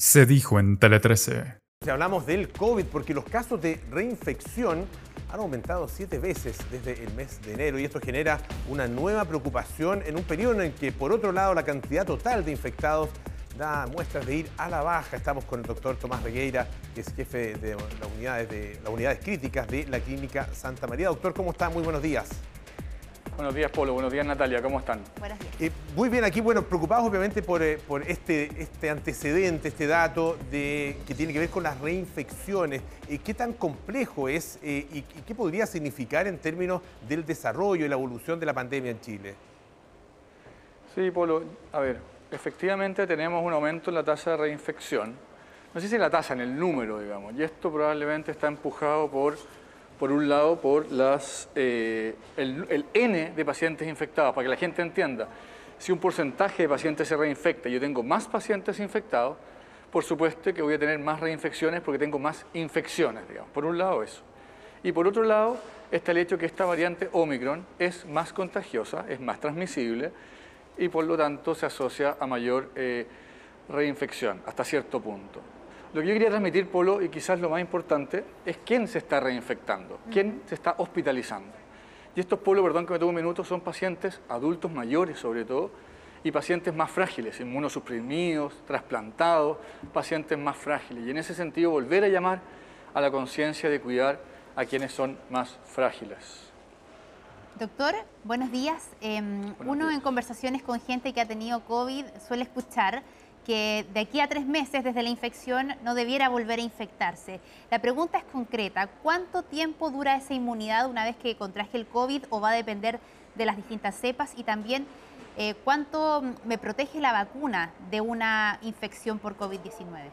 Se dijo en Tele 13. Hablamos del COVID porque los casos de reinfección han aumentado siete veces desde el mes de enero y esto genera una nueva preocupación en un periodo en el que, por otro lado, la cantidad total de infectados da muestras de ir a la baja. Estamos con el doctor Tomás Regueira, que es jefe de las unidades, de, las unidades críticas de la Clínica Santa María. Doctor, ¿cómo está? Muy buenos días. Buenos días, Polo. Buenos días, Natalia. ¿Cómo están? Buenos días. Eh, muy bien, aquí, bueno, preocupados obviamente por, eh, por este, este antecedente, este dato de, que tiene que ver con las reinfecciones. Eh, ¿Qué tan complejo es y, y, qué podría significar en términos del desarrollo y la evolución de la pandemia en Chile? Sí, Polo. A ver, efectivamente tenemos un aumento en la tasa de reinfección. No sé si la tasa, en el número, digamos. Y esto probablemente está empujado por por un lado, por eh, el, N de pacientes infectados, para que la gente entienda. Si un porcentaje de pacientes se reinfecta y yo tengo más pacientes infectados, por supuesto que voy a tener más reinfecciones porque tengo más infecciones, digamos. Por un lado eso. Y por otro lado, está el hecho que esta variante Omicron es más contagiosa, es más transmisible y por lo tanto se asocia a mayor eh, reinfección hasta cierto punto. Lo que yo quería transmitir, Polo, y quizás lo más importante, es quién se está reinfectando, quién se está hospitalizando. Y estos, Polo, perdón que me tomo un minuto, son pacientes adultos mayores sobre todo, y pacientes más frágiles, inmunosuprimidos, trasplantados, pacientes más frágiles. Y en ese sentido, volver a llamar a la conciencia de cuidar a quienes son más frágiles. Doctor, buenos días. Em, uno en conversaciones con gente que ha tenido COVID suele escuchar que de aquí a tres meses desde la infección no debiera volver a infectarse. La pregunta es concreta, ¿cuánto tiempo dura esa inmunidad una vez que contraje el COVID o va a depender de las distintas cepas? Y también, eh, ¿cuánto me protege la vacuna de una infección por COVID-19?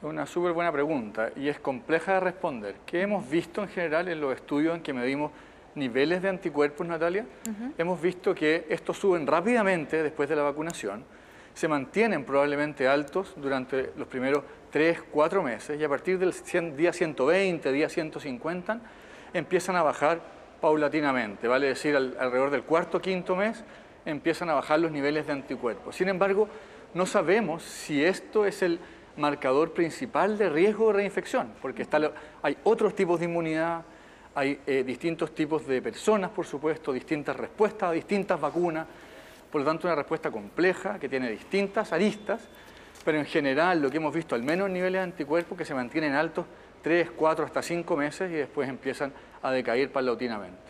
Una súper buena pregunta y es compleja de responder. ¿Qué hemos visto en general en los estudios en que medimos niveles de anticuerpos, Natalia? Hemos visto que estos suben rápidamente después de la vacunación, se mantienen probablemente altos durante los primeros 3, 4 meses y a partir del día 120, día 150, empiezan a bajar paulatinamente, vale decir, alrededor del cuarto, quinto mes, empiezan a bajar los niveles de anticuerpos. Sin embargo, no sabemos si esto es el marcador principal de riesgo de reinfección, porque está, hay otros tipos de inmunidad, hay eh, distintos tipos de personas, por supuesto, distintas respuestas a distintas vacunas, por lo tanto, una respuesta compleja que tiene distintas aristas, pero en general lo que hemos visto, al menos en niveles de anticuerpos, que se mantienen altos 3, 4, hasta 5 meses y después empiezan a decaer paulatinamente.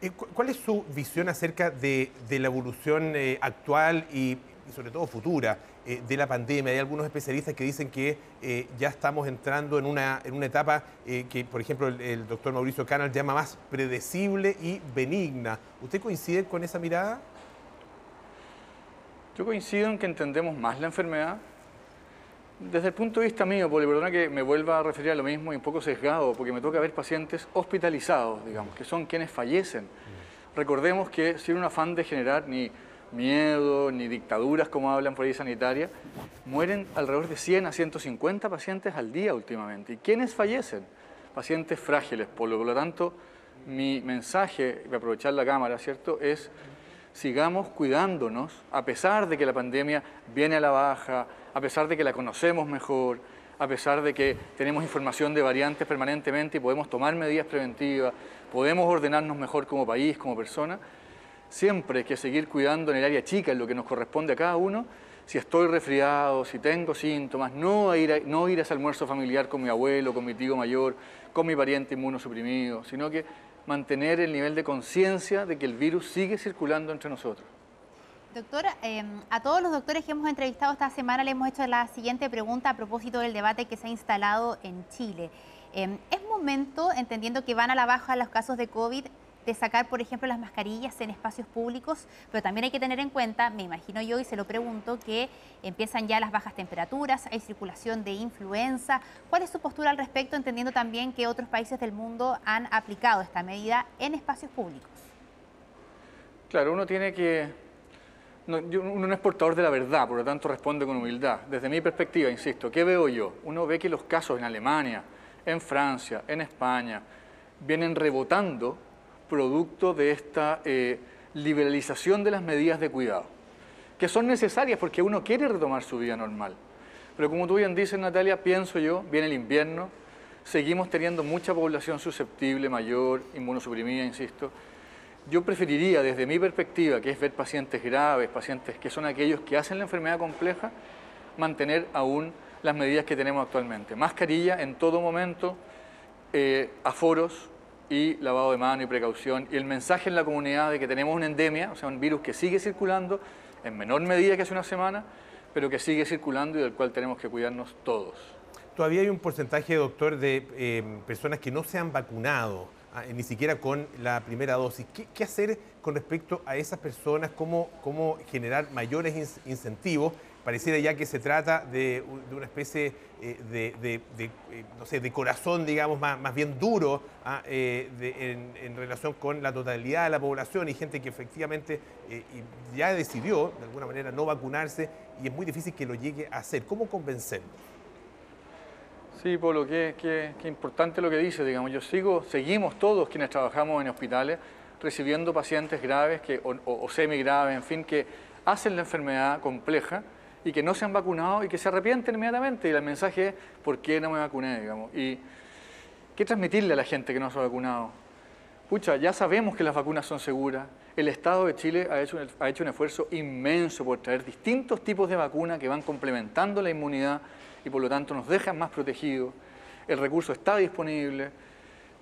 Eh, ¿Cuál es su visión acerca de, la evolución eh, actual y, sobre todo futura eh, de la pandemia? Hay algunos especialistas que dicen que ya estamos entrando en una, en una etapa que, por ejemplo, el, el doctor Mauricio Canal llama más predecible y benigna. ¿Usted coincide con esa mirada? Yo coincido en que entendemos más la enfermedad. Desde el punto de vista mío, por perdona que me vuelva a referir a lo mismo y un poco sesgado, porque me toca ver pacientes hospitalizados, digamos, que son quienes fallecen. Recordemos que sin un afán de generar ni miedo, ni dictaduras, como hablan por ahí sanitaria, mueren alrededor de 100 a 150 pacientes al día últimamente. ¿Y quiénes fallecen? Pacientes frágiles. Por lo, por lo tanto, mi mensaje, voy aprovechar la cámara, ¿cierto?, es sigamos cuidándonos, a pesar de que la pandemia viene a la baja, a pesar de que la conocemos mejor, a pesar de que tenemos información de variantes permanentemente y podemos tomar medidas preventivas, podemos ordenarnos mejor como país, como persona, siempre hay que seguir cuidando en el área chica, en lo que nos corresponde a cada uno, si estoy resfriado, si tengo síntomas, no ir, a, no ir a ese almuerzo familiar con mi abuelo, con mi tío mayor, con mi pariente inmunosuprimido, sino que mantener el nivel de conciencia de que el virus sigue circulando entre nosotros. Doctora, em, a todos los doctores que hemos entrevistado esta semana le hemos hecho la siguiente pregunta a propósito del debate que se ha instalado en Chile. Em, ¿Es momento, entendiendo que van a la baja los casos de COVID, de sacar, por ejemplo, las mascarillas en espacios públicos, pero también hay que tener en cuenta, me imagino yo y se lo pregunto, que empiezan ya las bajas temperaturas, hay circulación de influenza. ¿Cuál es su postura al respecto, entendiendo también que otros países del mundo han aplicado esta medida en espacios públicos? Claro, uno tiene que... uno no es portador de la verdad, por lo tanto responde con humildad. Desde mi perspectiva, insisto, ¿qué veo yo? Uno ve que los casos en Alemania, en Francia, en España, vienen rebotando producto de esta eh, liberalización de las medidas de cuidado. que son necesarias porque uno quiere retomar su vida normal. Pero como tú bien dices, Natalia, pienso yo, viene el invierno, seguimos teniendo mucha población susceptible, mayor, inmunosuprimida, insisto. Yo preferiría, desde mi perspectiva, que es ver pacientes graves, pacientes que son aquellos que hacen la enfermedad compleja, mantener aún las medidas que tenemos actualmente. Mascarilla en todo momento, eh, aforos y lavado de mano y precaución. Y el mensaje en la comunidad de que tenemos una endemia, o sea, un virus que sigue circulando en menor medida que hace una semana, pero que sigue circulando y del cual tenemos que cuidarnos todos. Todavía hay un porcentaje, doctor, de eh, personas que no se han vacunado, ah, ni siquiera con la primera dosis. ¿Qué, hacer con respecto a esas personas? ¿Cómo, cómo generar mayores incentivos? Pareciera ya que se trata de, una especie eh, de, eh, no sé, de corazón, digamos, más, más bien duro ah, en, en, relación con la totalidad de la población y gente que efectivamente ya decidió, de alguna manera, no vacunarse y es muy difícil que lo llegue a hacer. ¿Cómo convencerlos? Sí, Polo, qué, qué, importante lo que dice, digamos. Yo sigo, seguimos todos quienes trabajamos en hospitales recibiendo pacientes graves que, o, o semi graves, en fin, que hacen la enfermedad compleja y que no se han vacunado y que se arrepienten inmediatamente. Y el mensaje es, ¿por qué no me vacuné? Digamos? Y ¿qué transmitirle a la gente que no se ha vacunado? Pucha, ya sabemos que las vacunas son seguras. El Estado de Chile ha hecho, ha hecho un esfuerzo inmenso por traer distintos tipos de vacunas que van complementando la inmunidad y por lo tanto nos dejan más protegidos. El recurso está disponible.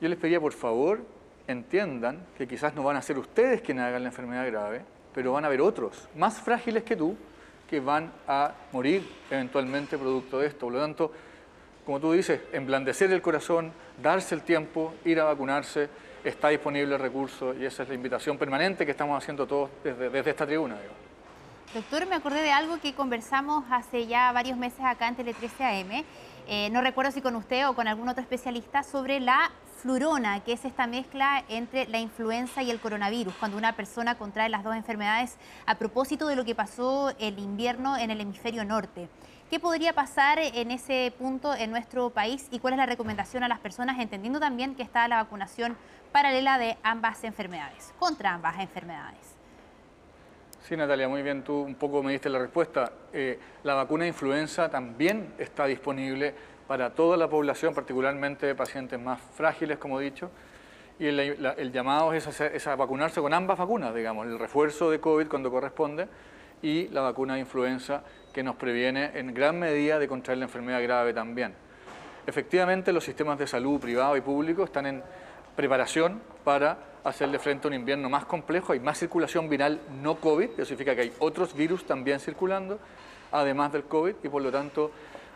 Yo les pediría, por favor, entiendan que quizás no van a ser ustedes quienes hagan la enfermedad grave, pero van a haber otros más frágiles que tú que van a morir eventualmente producto de esto. Por lo tanto, como tú dices, emblandecer el corazón, darse el tiempo, ir a vacunarse, está disponible el recurso y esa es la invitación permanente que estamos haciendo todos desde, desde esta tribuna. Doctor, me acordé de algo que conversamos hace ya varios meses acá en Tele 13 AM. Eh, no recuerdo si con usted o con algún otro especialista sobre la flurona, que es esta mezcla entre la influenza y el coronavirus, cuando una persona contrae las dos enfermedades a propósito de lo que pasó el invierno en el hemisferio norte. ¿Qué podría pasar en ese punto en nuestro país y cuál es la recomendación a las personas, entendiendo también que está la vacunación paralela de ambas enfermedades, contra ambas enfermedades? Sí, Natalia, muy bien, tú un poco me diste la respuesta. Eh, la vacuna de influenza también está disponible para toda la población, particularmente pacientes más frágiles, como he dicho, y el, llamado es a, vacunarse con ambas vacunas, digamos, el refuerzo de COVID cuando corresponde y la vacuna de influenza que nos previene en gran medida de contraer la enfermedad grave también. Efectivamente, los sistemas de salud privado y público están en preparación para hacerle frente a un invierno más complejo, hay más circulación viral no COVID, eso significa que hay otros virus también circulando, además del COVID, y por lo tanto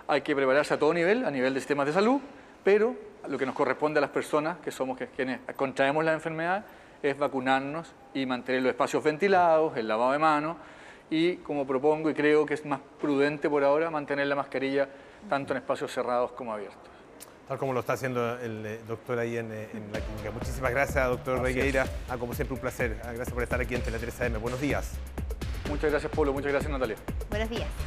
hay que prepararse a todo nivel, a nivel de sistemas de salud, pero lo que nos corresponde a las personas, que somos quienes contraemos la enfermedad, es vacunarnos y mantener los espacios ventilados, el lavado de manos, y como propongo y creo que es más prudente por ahora, mantener la mascarilla tanto en espacios cerrados como abiertos tal como lo está haciendo el eh, doctor ahí en, eh, en la clínica. Muchísimas gracias, doctor Regueira. Ah, como siempre, un placer. Ah, gracias por estar aquí en Tele 3 AM. Buenos días. Muchas gracias, Pablo. Muchas gracias, Natalia. Buenos días.